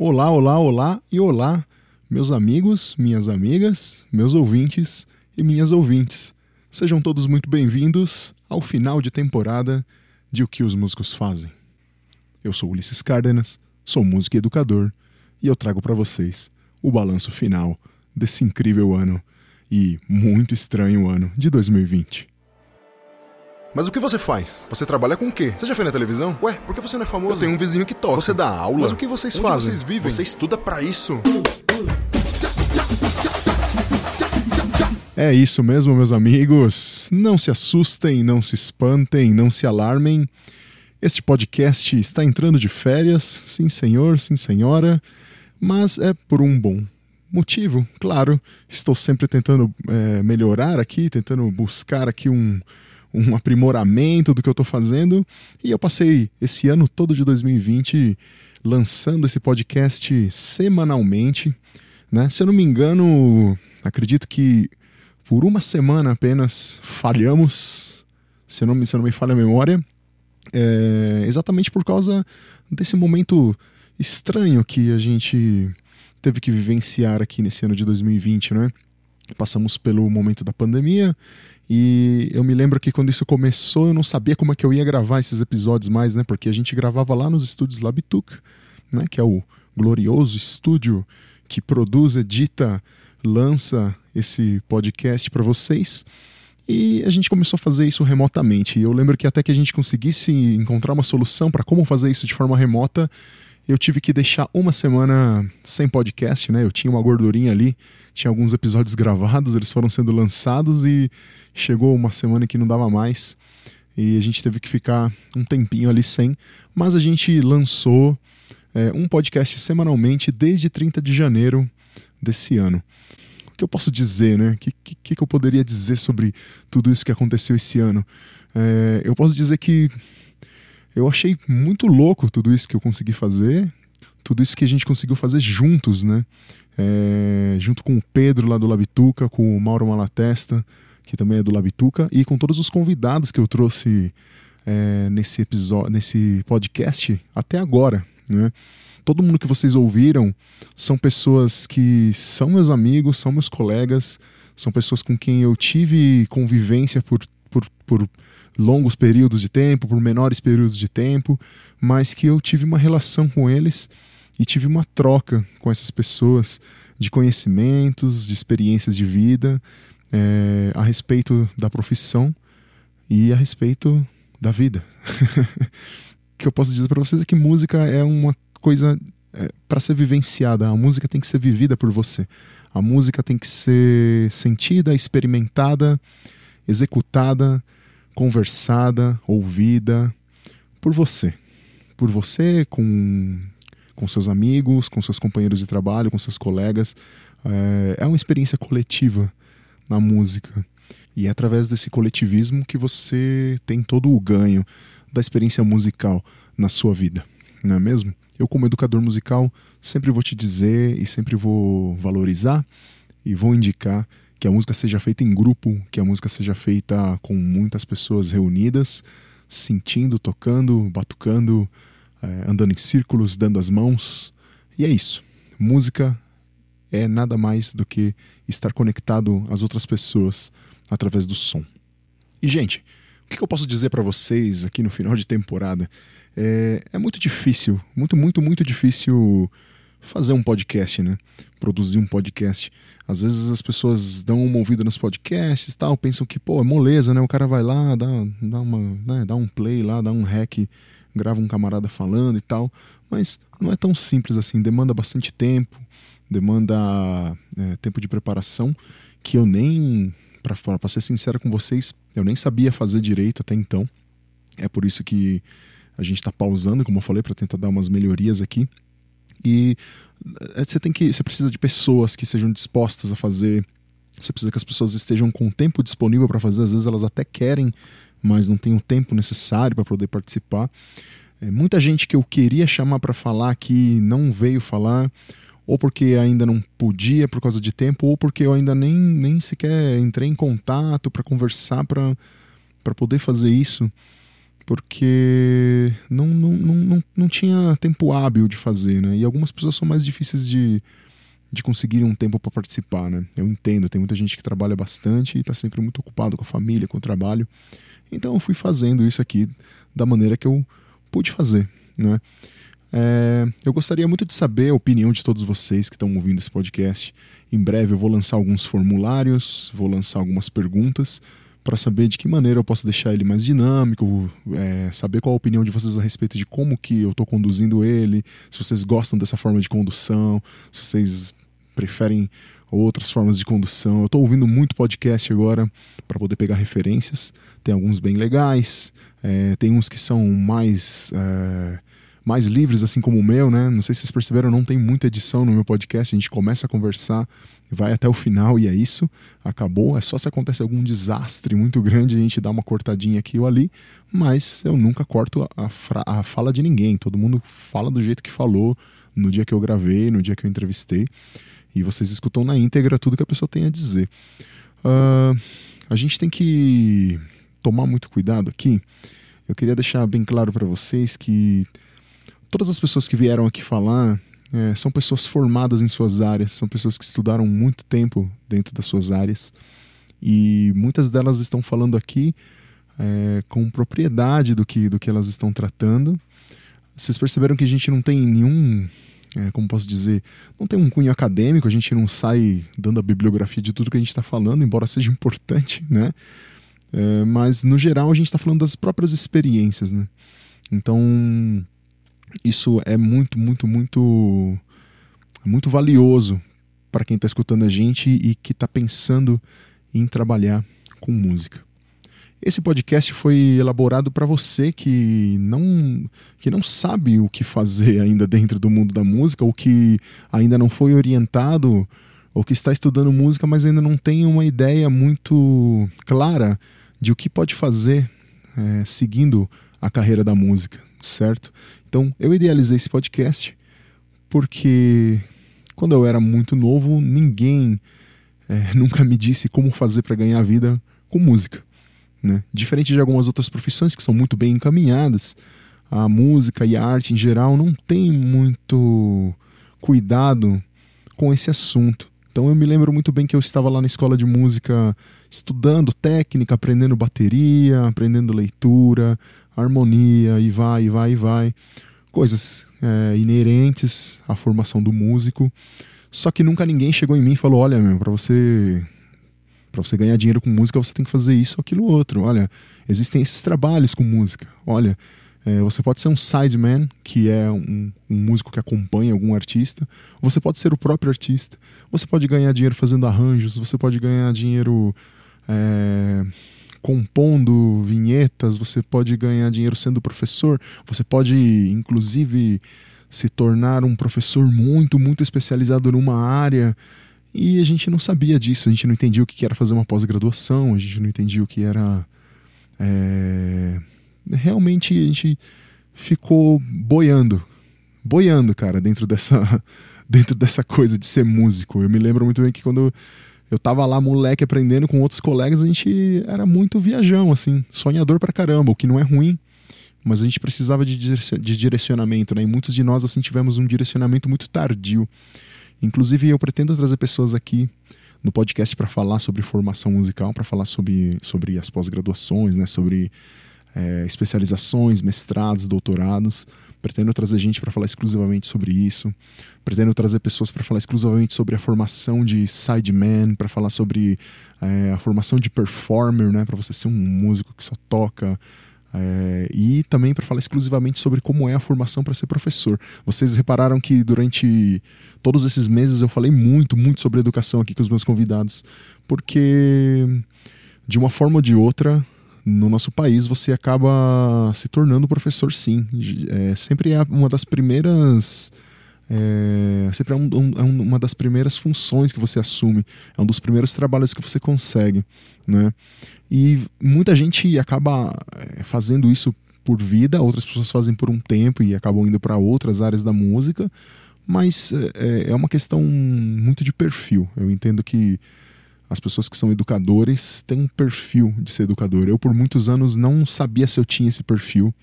Olá, olá, olá e olá, meus amigos, minhas amigas, meus ouvintes e minhas ouvintes. Sejam todos muito bem-vindos ao final de temporada de O que os músicos fazem. Eu sou Ulisses Cárdenas, sou músico e educador, e eu trago para vocês o balanço final desse incrível ano e muito estranho ano de 2020. Mas o que você faz? Você trabalha com o quê? Você já foi na televisão? Ué, por que você não é famoso? Eu tenho um vizinho que toca. Você dá aula? Mas o que vocês Onde fazem? vocês vivem? Você estuda para isso? É isso mesmo, meus amigos. Não se assustem, não se espantem, não se alarmem. Este podcast está entrando de férias, sim senhor, sim senhora, mas é por um bom motivo, claro. Estou sempre tentando é, melhorar aqui, tentando buscar aqui um, um aprimoramento do que eu estou fazendo. E eu passei esse ano todo de 2020 lançando esse podcast semanalmente. Né? Se eu não me engano, acredito que por uma semana apenas falhamos, se não, se não me falha a memória, é, exatamente por causa desse momento estranho que a gente teve que vivenciar aqui nesse ano de 2020, né? Passamos pelo momento da pandemia e eu me lembro que quando isso começou eu não sabia como é que eu ia gravar esses episódios mais, né? Porque a gente gravava lá nos estúdios Labituc, né? Que é o glorioso estúdio que produz, edita, lança esse podcast para vocês. E a gente começou a fazer isso remotamente. E eu lembro que até que a gente conseguisse encontrar uma solução para como fazer isso de forma remota, eu tive que deixar uma semana sem podcast, né? Eu tinha uma gordurinha ali, tinha alguns episódios gravados, eles foram sendo lançados e chegou uma semana que não dava mais. E a gente teve que ficar um tempinho ali sem. Mas a gente lançou é, um podcast semanalmente desde 30 de janeiro desse ano. O que eu posso dizer, né? O que, que, que eu poderia dizer sobre tudo isso que aconteceu esse ano? É, eu posso dizer que eu achei muito louco tudo isso que eu consegui fazer, tudo isso que a gente conseguiu fazer juntos, né? É, junto com o Pedro lá do Labituca, com o Mauro Malatesta, que também é do Labituca, e com todos os convidados que eu trouxe é, nesse episódio, nesse podcast até agora, né? Todo mundo que vocês ouviram são pessoas que são meus amigos, são meus colegas, são pessoas com quem eu tive convivência por, por, por longos períodos de tempo, por menores períodos de tempo, mas que eu tive uma relação com eles e tive uma troca com essas pessoas de conhecimentos, de experiências de vida, é, a respeito da profissão e a respeito da vida. o que eu posso dizer para vocês é que música é uma coisa é, para ser vivenciada. A música tem que ser vivida por você. A música tem que ser sentida, experimentada, executada, conversada, ouvida por você. Por você, com, com seus amigos, com seus companheiros de trabalho, com seus colegas. É, é uma experiência coletiva na música. E é através desse coletivismo que você tem todo o ganho da experiência musical na sua vida, não é mesmo? Eu, como educador musical, sempre vou te dizer e sempre vou valorizar e vou indicar que a música seja feita em grupo, que a música seja feita com muitas pessoas reunidas, sentindo, tocando, batucando, eh, andando em círculos, dando as mãos. E é isso. Música é nada mais do que estar conectado às outras pessoas através do som. E, gente, o que eu posso dizer para vocês aqui no final de temporada? É, é muito difícil, muito, muito, muito difícil fazer um podcast, né? Produzir um podcast. Às vezes as pessoas dão uma ouvida nos podcasts tal, pensam que, pô, é moleza, né? O cara vai lá, dá, dá, uma, né? dá um play lá, dá um hack, grava um camarada falando e tal. Mas não é tão simples assim, demanda bastante tempo, demanda é, tempo de preparação que eu nem, para ser sincero com vocês, eu nem sabia fazer direito até então. É por isso que a gente está pausando, como eu falei, para tentar dar umas melhorias aqui. E eh, você tem que, você precisa de pessoas que sejam dispostas a fazer. Você precisa que as pessoas estejam com o tempo disponível para fazer. Às vezes elas até querem, mas não têm o tempo necessário para poder participar. É, muita gente que eu queria chamar para falar aqui não veio falar, ou porque ainda não podia por causa de tempo, ou porque eu ainda nem, nem sequer entrei em contato para conversar para poder fazer isso porque não, não, não, não, tinha tempo hábil de fazer, né? E algumas pessoas são mais difíceis de, de conseguir um tempo para participar, né? Eu entendo, tem muita gente que trabalha bastante e está sempre muito ocupado com a família, com o trabalho. Então eu fui fazendo isso aqui da maneira que eu pude fazer, né? É, eu gostaria muito de saber a opinião de todos vocês que estão ouvindo esse podcast. Em breve eu vou lançar alguns formulários, vou lançar algumas perguntas para saber de que maneira eu posso deixar ele mais dinâmico, é, saber qual a opinião de vocês a respeito de como que eu estou conduzindo ele, se vocês gostam dessa forma de condução, se vocês preferem outras formas de condução. Eu estou ouvindo muito podcast agora para poder pegar referências. Tem alguns bem legais, é, tem uns que são mais é, mais livres, assim como o meu, né? Não sei se vocês perceberam, não tem muita edição no meu podcast. A gente começa a conversar, vai até o final e é isso. Acabou. É só se acontece algum desastre muito grande, a gente dá uma cortadinha aqui ou ali. Mas eu nunca corto a, a fala de ninguém. Todo mundo fala do jeito que falou no dia que eu gravei, no dia que eu entrevistei. E vocês escutam na íntegra tudo que a pessoa tem a dizer. Uh, a gente tem que tomar muito cuidado aqui. Eu queria deixar bem claro para vocês que todas as pessoas que vieram aqui falar é, são pessoas formadas em suas áreas, são pessoas que estudaram muito tempo dentro das suas áreas e muitas delas estão falando aqui é, com propriedade do que, do que elas estão tratando. Vocês perceberam que a gente não tem nenhum, é, como posso dizer, não tem um cunho acadêmico, a gente não sai dando a bibliografia de tudo que a gente está falando, embora seja importante, né? É, mas no geral a gente está falando das próprias experiências, né? Então isso é muito, muito, muito, muito valioso para quem está escutando a gente e que está pensando em trabalhar com música. Esse podcast foi elaborado para você que não, que não sabe o que fazer ainda dentro do mundo da música, ou que ainda não foi orientado, ou que está estudando música, mas ainda não tem uma ideia muito clara de o que pode fazer é, seguindo a carreira da música, certo? Então, eu idealizei esse podcast porque quando eu era muito novo, ninguém é, nunca me disse como fazer para ganhar vida com música. Né? Diferente de algumas outras profissões que são muito bem encaminhadas, a música e a arte em geral não tem muito cuidado com esse assunto. Então eu me lembro muito bem que eu estava lá na escola de música estudando técnica, aprendendo bateria, aprendendo leitura, harmonia e vai, e vai, e vai. Coisas é, inerentes à formação do músico. Só que nunca ninguém chegou em mim e falou: olha, meu, para você para você ganhar dinheiro com música, você tem que fazer isso aquilo outro. Olha, existem esses trabalhos com música. Olha, é, você pode ser um sideman, que é um, um, músico que acompanha algum artista. Você pode ser o próprio artista. Você pode ganhar dinheiro fazendo arranjos. Você pode ganhar dinheiro é, compondo vinhetas, você pode ganhar dinheiro sendo professor, você pode, inclusive, se tornar um professor muito, muito especializado numa área. E a gente não sabia disso, a gente não entendia o que era fazer uma pós-graduação, a gente não entendia o que era. É... Realmente a gente ficou boiando, boiando, cara, dentro dessa, dentro dessa coisa de ser músico. Eu me lembro muito bem que quando eu tava lá, moleque, aprendendo com outros colegas, a gente era muito viajão, assim, sonhador pra caramba, o que não é ruim, mas a gente precisava de, direcionamento, né? E muitos de nós, assim, tivemos um direcionamento muito tardio. Inclusive, eu pretendo trazer pessoas aqui no podcast para falar sobre formação musical, para falar sobre, sobre as pós-graduações, né? Sobre é, especializações, mestrados, doutorados Pretendo trazer gente para falar exclusivamente sobre isso. Pretendo trazer pessoas para falar exclusivamente sobre a formação de sideman, para falar sobre é, a formação de performer, né, para você ser um músico que só toca. É, e também para falar exclusivamente sobre como é a formação para ser professor. Vocês repararam que durante todos esses meses eu falei muito, muito sobre educação aqui com os meus convidados, porque de uma forma ou de outra no nosso país você acaba se tornando professor sim. É, sempre é uma das primeiras. É, sempre é, um, um, é uma das primeiras funções que você assume, é um dos primeiros trabalhos que você consegue, né? E muita gente acaba é, fazendo isso por vida, outras pessoas fazem por um tempo e acabam indo para outras áreas da música, mas é, é uma questão muito de perfil. Eu entendo que as pessoas que são educadores têm um perfil de ser educador. Eu, por muitos anos, não sabia se eu tinha esse perfil.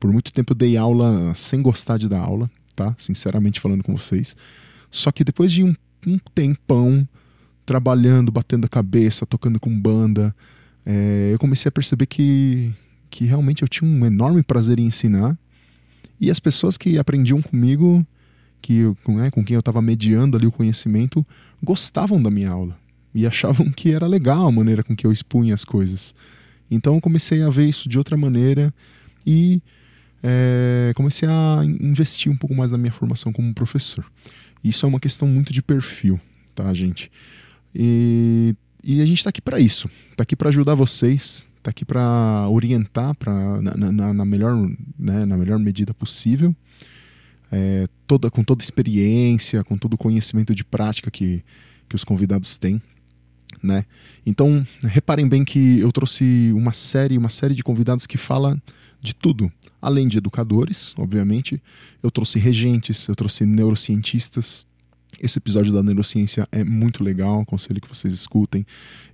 Por muito tempo eu dei aula sem gostar de dar aula, tá? Sinceramente falando com vocês. Só que depois de um, um tempão trabalhando, batendo a cabeça, tocando com banda, é, eu comecei a perceber que, que realmente eu tinha um enorme prazer em ensinar. E as pessoas que aprendiam comigo, que né, com quem eu estava mediando ali o conhecimento, gostavam da minha aula e achavam que era legal a maneira com que eu expunha as coisas. Então eu comecei a ver isso de outra maneira e é, comecei a investir um pouco mais na minha formação como professor. Isso é uma questão muito de perfil, tá, gente? E, e a gente está aqui para isso, está aqui para ajudar vocês, está aqui para orientar pra, na, na, na melhor, né, na melhor medida possível, é, toda, com toda experiência, com todo o conhecimento de prática que, que os convidados têm né? Então, reparem bem que eu trouxe uma série, uma série de convidados que fala de tudo, além de educadores, obviamente. Eu trouxe regentes, eu trouxe neurocientistas. Esse episódio da neurociência é muito legal, aconselho que vocês escutem.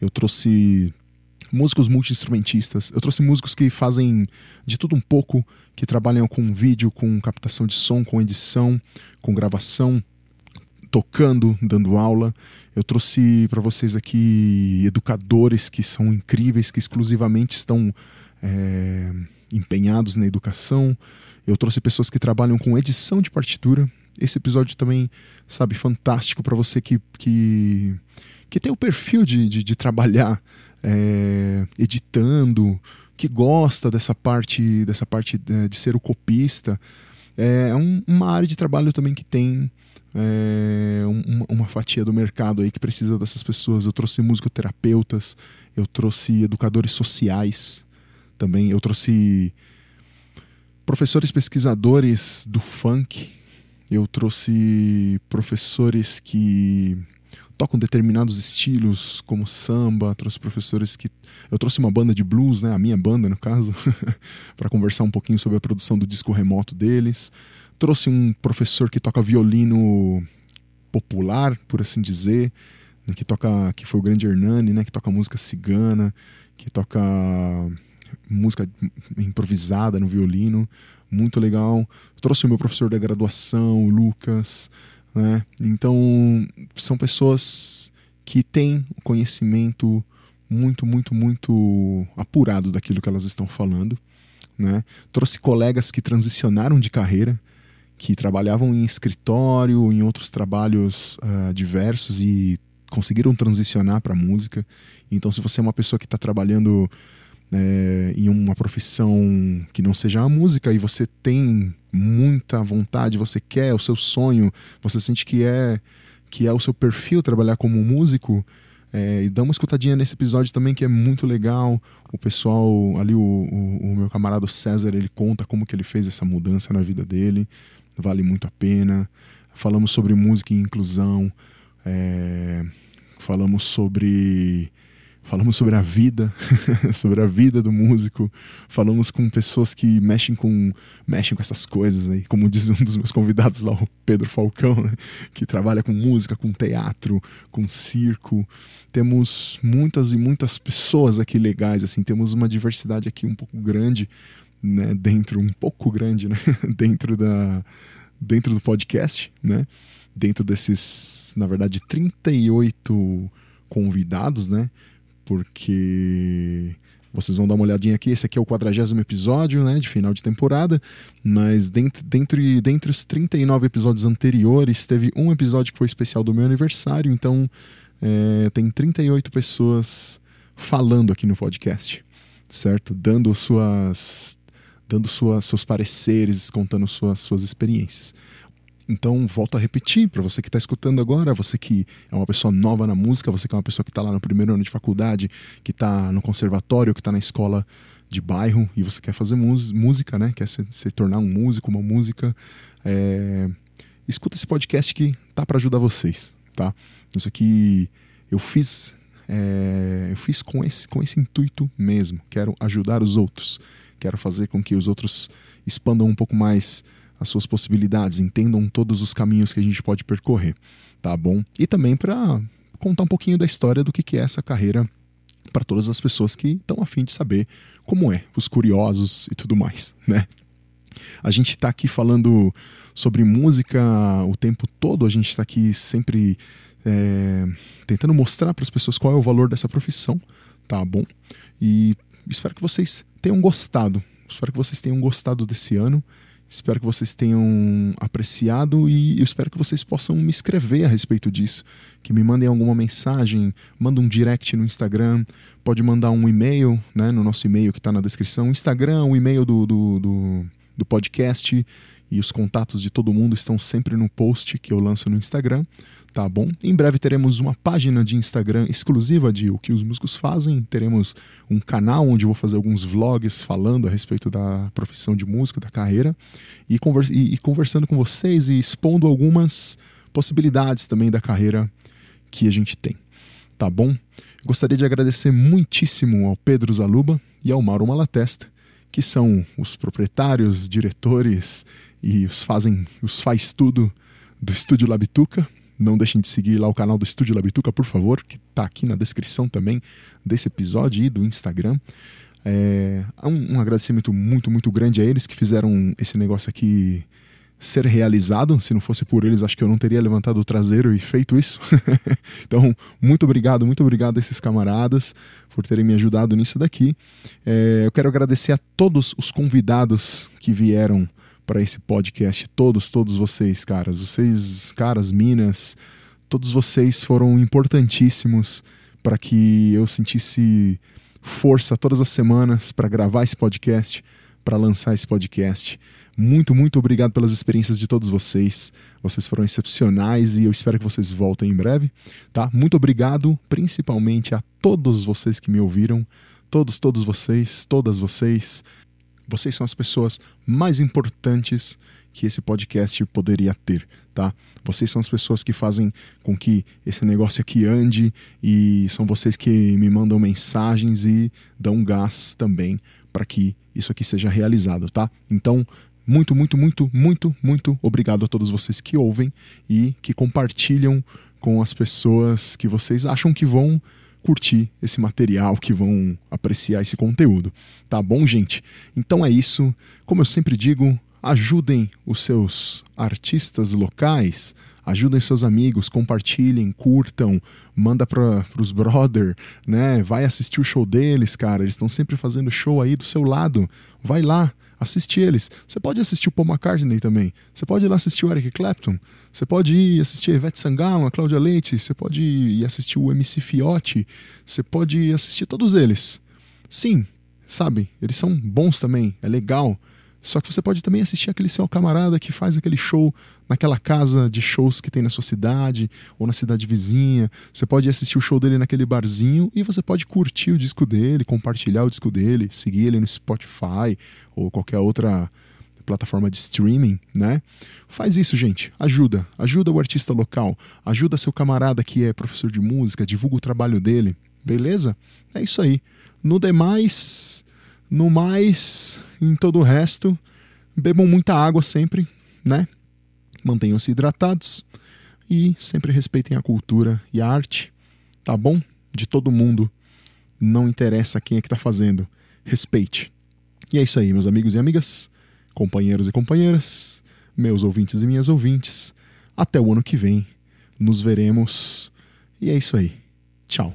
Eu trouxe músicos multi-instrumentistas. Eu trouxe músicos que fazem de tudo um pouco, que trabalham com vídeo, com captação de som, com edição, com gravação, tocando, dando aula. Eu trouxe para vocês aqui educadores que são incríveis, que exclusivamente estão é, empenhados na educação. Eu trouxe pessoas que trabalham com edição de partitura. Esse episódio também, sabe, fantástico para você que, que, que tem o perfil de, de, de trabalhar é, editando, que gosta dessa parte, dessa parte de ser o copista. É um, uma área de trabalho também que tem é, uma, uma, fatia do mercado aí que precisa dessas pessoas. Eu trouxe musicoterapeutas, eu trouxe educadores sociais também, eu trouxe professores pesquisadores do funk, eu trouxe professores que tocam determinados estilos, como samba, trouxe professores que. Eu trouxe uma banda de blues, né? A minha banda, no caso, para conversar um pouquinho sobre a produção do disco remoto deles trouxe um professor que toca violino popular, por assim dizer, né, que toca, que foi o grande Hernani, né, que toca música cigana, que toca música improvisada no violino, muito legal. Trouxe o meu professor da graduação, o Lucas, né? Então, são pessoas que têm o conhecimento muito, muito, muito apurado daquilo que elas estão falando, né? Trouxe colegas que transicionaram de carreira, que trabalhavam em escritório, em outros trabalhos uh, diversos e conseguiram transicionar para a música. Então, se você é uma pessoa que está trabalhando é, em uma profissão que não seja a música e você tem muita vontade, você quer, é o seu sonho, você sente que é que é o seu perfil trabalhar como músico, é, e dá uma escutadinha nesse episódio também que é muito legal. O pessoal ali, o, o, o meu camarada César, ele conta como que ele fez essa mudança na vida dele vale muito a pena. Falamos sobre música e inclusão, é, falamos sobre falamos sobre a vida, sobre a vida do músico, falamos com pessoas que mexem com mexem com essas coisas aí, como diz um dos meus convidados lá, o Pedro Falcão, né? que trabalha com música, com teatro, com circo. Temos muitas e muitas pessoas aqui legais, assim, temos uma diversidade aqui um pouco grande né, dentro um pouco grande, né, dentro da dentro do podcast, né? Dentro desses, na verdade, 38 convidados, né? Porque vocês vão dar uma olhadinha aqui, esse aqui é o quadragésimo episódio, né, de final de temporada, mas dentre, dentre, dentre os 39 episódios anteriores, teve um episódio que foi especial do meu aniversário, então é, tem 38 pessoas falando aqui no podcast, certo? Dando suas dando sua, seus pareceres, contando suas, suas experiências. Então, volto a repetir para você que está escutando agora, você que é uma pessoa nova na música, você que é uma pessoa que está lá no primeiro ano de faculdade, que está no conservatório, que está na escola de bairro e você quer fazer música, né? Quer se, se tornar um músico, uma música. É... Escuta esse podcast que tá para ajudar vocês, tá? Isso aqui eu fiz, é... eu fiz com esse, com esse intuito mesmo. Quero ajudar os outros. Quero fazer com que os outros expandam um pouco mais as suas possibilidades, entendam todos os caminhos que a gente pode percorrer, tá bom? E também para contar um pouquinho da história do que, que é essa carreira para todas as pessoas que estão afim de saber como é, os curiosos e tudo mais, né? A gente está aqui falando sobre música o tempo todo, a gente está aqui sempre é, tentando mostrar para as pessoas qual é o valor dessa profissão, tá bom? E espero que vocês tenham gostado, espero que vocês tenham gostado desse ano. Espero que vocês tenham apreciado e eu espero que vocês possam me escrever a respeito disso. Que me mandem alguma mensagem, manda um direct no Instagram, pode mandar um e-mail né, no nosso e-mail que está na descrição. Instagram, o e-mail do, do, do, do podcast e os contatos de todo mundo estão sempre no post que eu lanço no Instagram tá bom? Em breve teremos uma página de Instagram exclusiva de o que os músicos fazem, teremos um canal onde eu vou fazer alguns vlogs falando a respeito da profissão de música, da carreira, e, conversa, e, e conversando com vocês e expondo algumas possibilidades também da carreira que a gente tem, tá bom? Gostaria de agradecer muitíssimo ao Pedro Zaluba e ao Mauro Malatesta, que são os proprietários, diretores e os fazem, os faz tudo do Estúdio Labituca, não deixem de seguir lá o canal do Estúdio Labituca, por favor, que está aqui na descrição também desse episódio e do Instagram. É, um, um agradecimento muito, muito grande a eles que fizeram esse negócio aqui ser realizado. Se não fosse por eles, acho que eu não teria levantado o traseiro e feito isso. então, muito obrigado, muito obrigado a esses camaradas por terem me ajudado nisso daqui. É, eu quero agradecer a todos os convidados que vieram para esse podcast. Todos, todos vocês, caras. Vocês, caras, minas, todos vocês foram importantíssimos para que eu sentisse força todas as semanas para gravar esse podcast, para lançar esse podcast. Muito, muito obrigado pelas experiências de todos vocês. Vocês foram excepcionais e eu espero que vocês voltem em breve, tá? Muito obrigado, principalmente a todos vocês que me ouviram, todos, todos vocês, todas vocês. Vocês são as pessoas mais importantes que esse podcast poderia ter, tá? Vocês são as pessoas que fazem com que esse negócio aqui ande e são vocês que me mandam mensagens e dão gás também para que isso aqui seja realizado, tá? Então, muito, muito, muito, muito, muito obrigado a todos vocês que ouvem e que compartilham com as pessoas que vocês acham que vão curtir esse material, que vão apreciar esse conteúdo. Tá bom, gente? Então é isso. Como eu sempre digo, ajudem os seus artistas locais, ajudem seus amigos, compartilhem, curtam, manda para os brother, né? Vai assistir o show deles, cara. Eles estão sempre fazendo show aí do seu lado. Vai lá, assiste eles. Você pode assistir o Paul McCartney também. Você pode ir lá assistir o Eric Clapton. Você pode ir assistir a Ivete Sangalo, a Cláudia Leite. Você pode ir assistir o MC Fiotti. Você pode assistir todos eles. Sim, sabe? Eles são bons também. É legal. Só que você pode também assistir aquele seu camarada que faz aquele show naquela casa de shows que tem na sua cidade ou na cidade vizinha. Você pode assistir o show dele naquele barzinho e você pode curtir o disco dele, compartilhar o disco dele, seguir ele no Spotify ou qualquer outra plataforma de streaming, né? Faz isso, gente. Ajuda. Ajuda o artista local. Ajuda seu camarada que é professor de música, divulga o trabalho dele. Beleza? É isso aí. No demais, no mais, em todo o resto, bebam muita água sempre, né? Mantenham-se hidratados e sempre respeitem a cultura e a arte, tá bom? De todo mundo. Não interessa quem é que tá fazendo. Respeite. E é isso aí, meus amigos e amigas, companheiros e companheiras, meus ouvintes e minhas ouvintes. Até o ano que vem. Nos veremos. E é isso aí. Tchau.